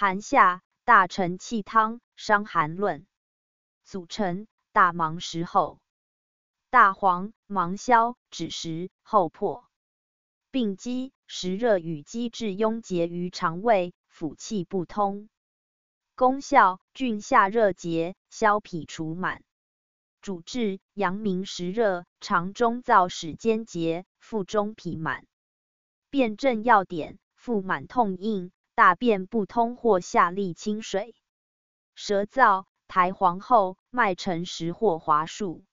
寒夏大承气汤，伤寒论。组成：大芒石后，大黄、芒硝、枳实、后破。病机：实热与积滞壅结于肠胃，腑气不通。功效：峻下热结，消痞除满。主治：阳明实热，肠中燥始坚结，腹中痞满。辨证要点：腹满痛硬，大便不通或下利清水，舌燥。苔黄厚，脉沉实或滑数。